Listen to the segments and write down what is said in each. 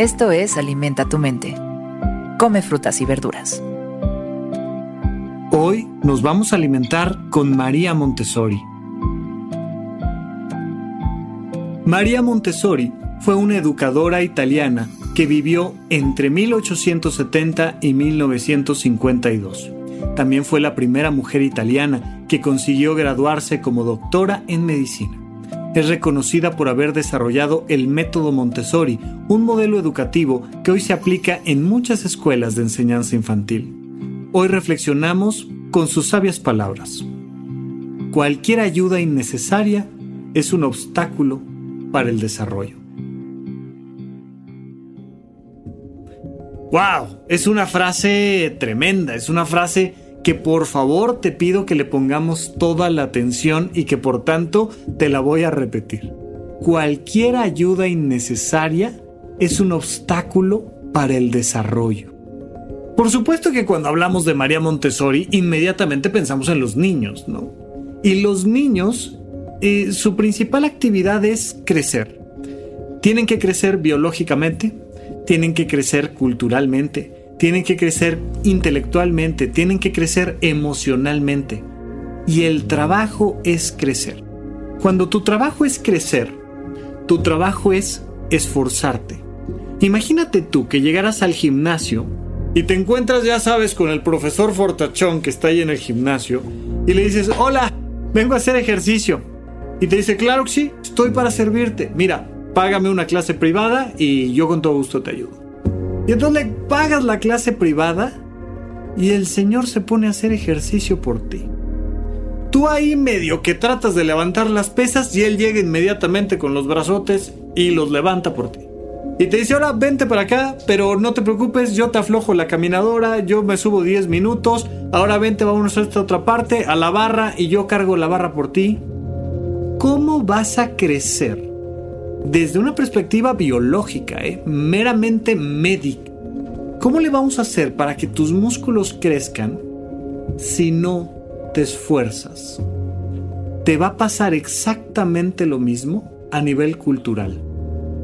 Esto es Alimenta tu mente. Come frutas y verduras. Hoy nos vamos a alimentar con María Montessori. María Montessori fue una educadora italiana que vivió entre 1870 y 1952. También fue la primera mujer italiana que consiguió graduarse como doctora en medicina. Es reconocida por haber desarrollado el método Montessori, un modelo educativo que hoy se aplica en muchas escuelas de enseñanza infantil. Hoy reflexionamos con sus sabias palabras. Cualquier ayuda innecesaria es un obstáculo para el desarrollo. ¡Wow! Es una frase tremenda, es una frase que por favor te pido que le pongamos toda la atención y que por tanto te la voy a repetir. Cualquier ayuda innecesaria es un obstáculo para el desarrollo. Por supuesto que cuando hablamos de María Montessori inmediatamente pensamos en los niños, ¿no? Y los niños, eh, su principal actividad es crecer. Tienen que crecer biológicamente, tienen que crecer culturalmente, tienen que crecer intelectualmente, tienen que crecer emocionalmente. Y el trabajo es crecer. Cuando tu trabajo es crecer, tu trabajo es esforzarte. Imagínate tú que llegaras al gimnasio y te encuentras, ya sabes, con el profesor Fortachón que está ahí en el gimnasio y le dices, hola, vengo a hacer ejercicio. Y te dice, claro que sí, estoy para servirte. Mira, págame una clase privada y yo con todo gusto te ayudo. Y entonces pagas la clase privada y el Señor se pone a hacer ejercicio por ti. Tú ahí medio que tratas de levantar las pesas y Él llega inmediatamente con los brazotes y los levanta por ti. Y te dice, ahora vente para acá, pero no te preocupes, yo te aflojo la caminadora, yo me subo 10 minutos, ahora vente, vamos a esta otra parte, a la barra y yo cargo la barra por ti. ¿Cómo vas a crecer? Desde una perspectiva biológica, ¿eh? meramente médica. ¿Cómo le vamos a hacer para que tus músculos crezcan si no te esfuerzas? Te va a pasar exactamente lo mismo a nivel cultural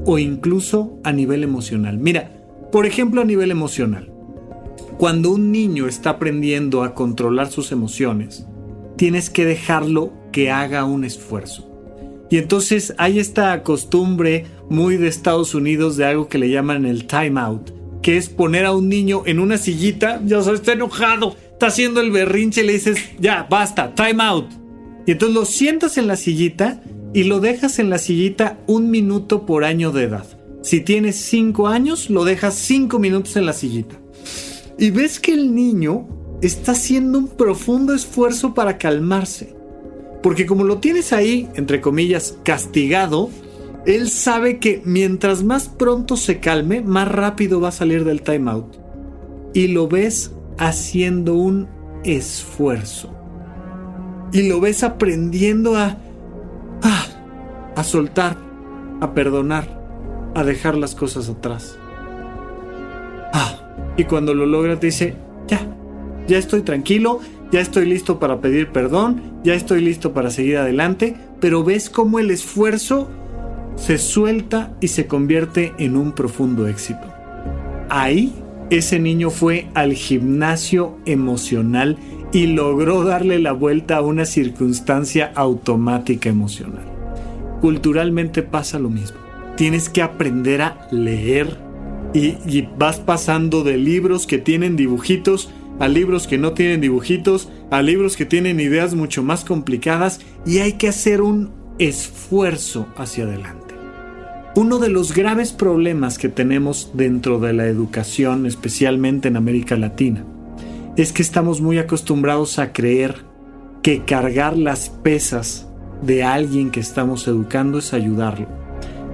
o incluso a nivel emocional. Mira, por ejemplo a nivel emocional. Cuando un niño está aprendiendo a controlar sus emociones, tienes que dejarlo que haga un esfuerzo. Y entonces hay esta costumbre muy de Estados Unidos de algo que le llaman el time out, que es poner a un niño en una sillita, ya sabes, está enojado, está haciendo el berrinche, le dices, ya, basta, time out. Y entonces lo sientas en la sillita y lo dejas en la sillita un minuto por año de edad. Si tienes cinco años, lo dejas cinco minutos en la sillita. Y ves que el niño está haciendo un profundo esfuerzo para calmarse. Porque como lo tienes ahí, entre comillas, castigado, él sabe que mientras más pronto se calme, más rápido va a salir del timeout. Y lo ves haciendo un esfuerzo. Y lo ves aprendiendo a, a, a soltar, a perdonar, a dejar las cosas atrás. Ah, y cuando lo logra te dice, ya, ya estoy tranquilo, ya estoy listo para pedir perdón, ya estoy listo para seguir adelante, pero ves cómo el esfuerzo se suelta y se convierte en un profundo éxito. Ahí ese niño fue al gimnasio emocional y logró darle la vuelta a una circunstancia automática emocional. Culturalmente pasa lo mismo. Tienes que aprender a leer y, vas pasando de libros que tienen dibujitos a libros que no tienen dibujitos, a libros que tienen ideas mucho más complicadas y hay que hacer un esfuerzo hacia adelante. Uno de los graves problemas que tenemos dentro de la educación, especialmente en América Latina, es que estamos muy acostumbrados a creer que cargar las pesas de alguien que estamos educando es ayudarlo.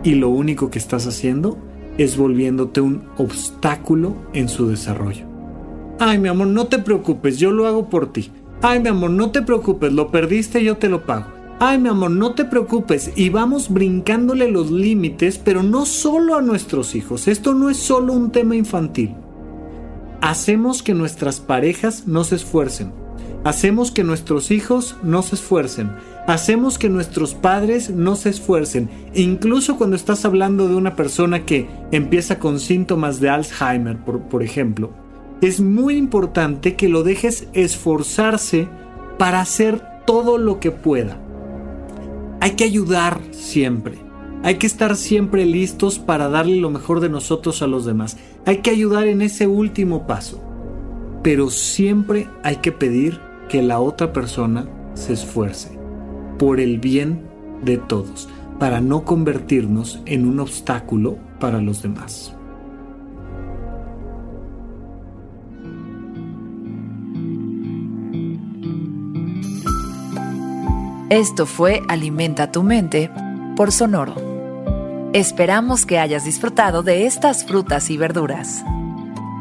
Y lo único que estás haciendo es volviéndote un obstáculo en su desarrollo. Ay, mi amor, no te preocupes, yo lo hago por ti. Ay, mi amor, no te preocupes, lo perdiste, yo te lo pago. Ay, mi amor, no te preocupes. Y vamos brincándole los límites, pero no solo a nuestros hijos. Esto no es solo un tema infantil. Hacemos que nuestras parejas no se esfuercen. Hacemos que nuestros hijos no se esfuercen. Hacemos que nuestros padres no se esfuercen. incluso cuando estás hablando de una persona que empieza con síntomas de Alzheimer, por, por ejemplo, es muy importante que lo dejes esforzarse para hacer todo lo que pueda. Hay que ayudar siempre. Hay que estar siempre listos para darle lo mejor de nosotros a los demás. Hay que ayudar en ese último paso. Pero siempre hay que pedir que la otra persona se esfuerce por el bien de todos, para no convertirnos en un obstáculo para los demás. Esto fue Alimenta tu mente por Sonoro. Esperamos que hayas disfrutado de estas frutas y verduras.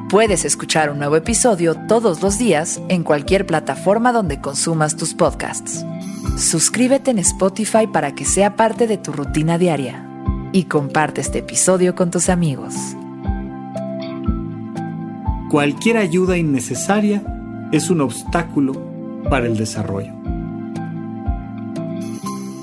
Puedes escuchar un nuevo episodio todos los días en cualquier plataforma donde consumas tus podcasts. Suscríbete en Spotify para que sea parte de tu rutina diaria y comparte este episodio con tus amigos. Cualquier ayuda innecesaria es un obstáculo para el desarrollo.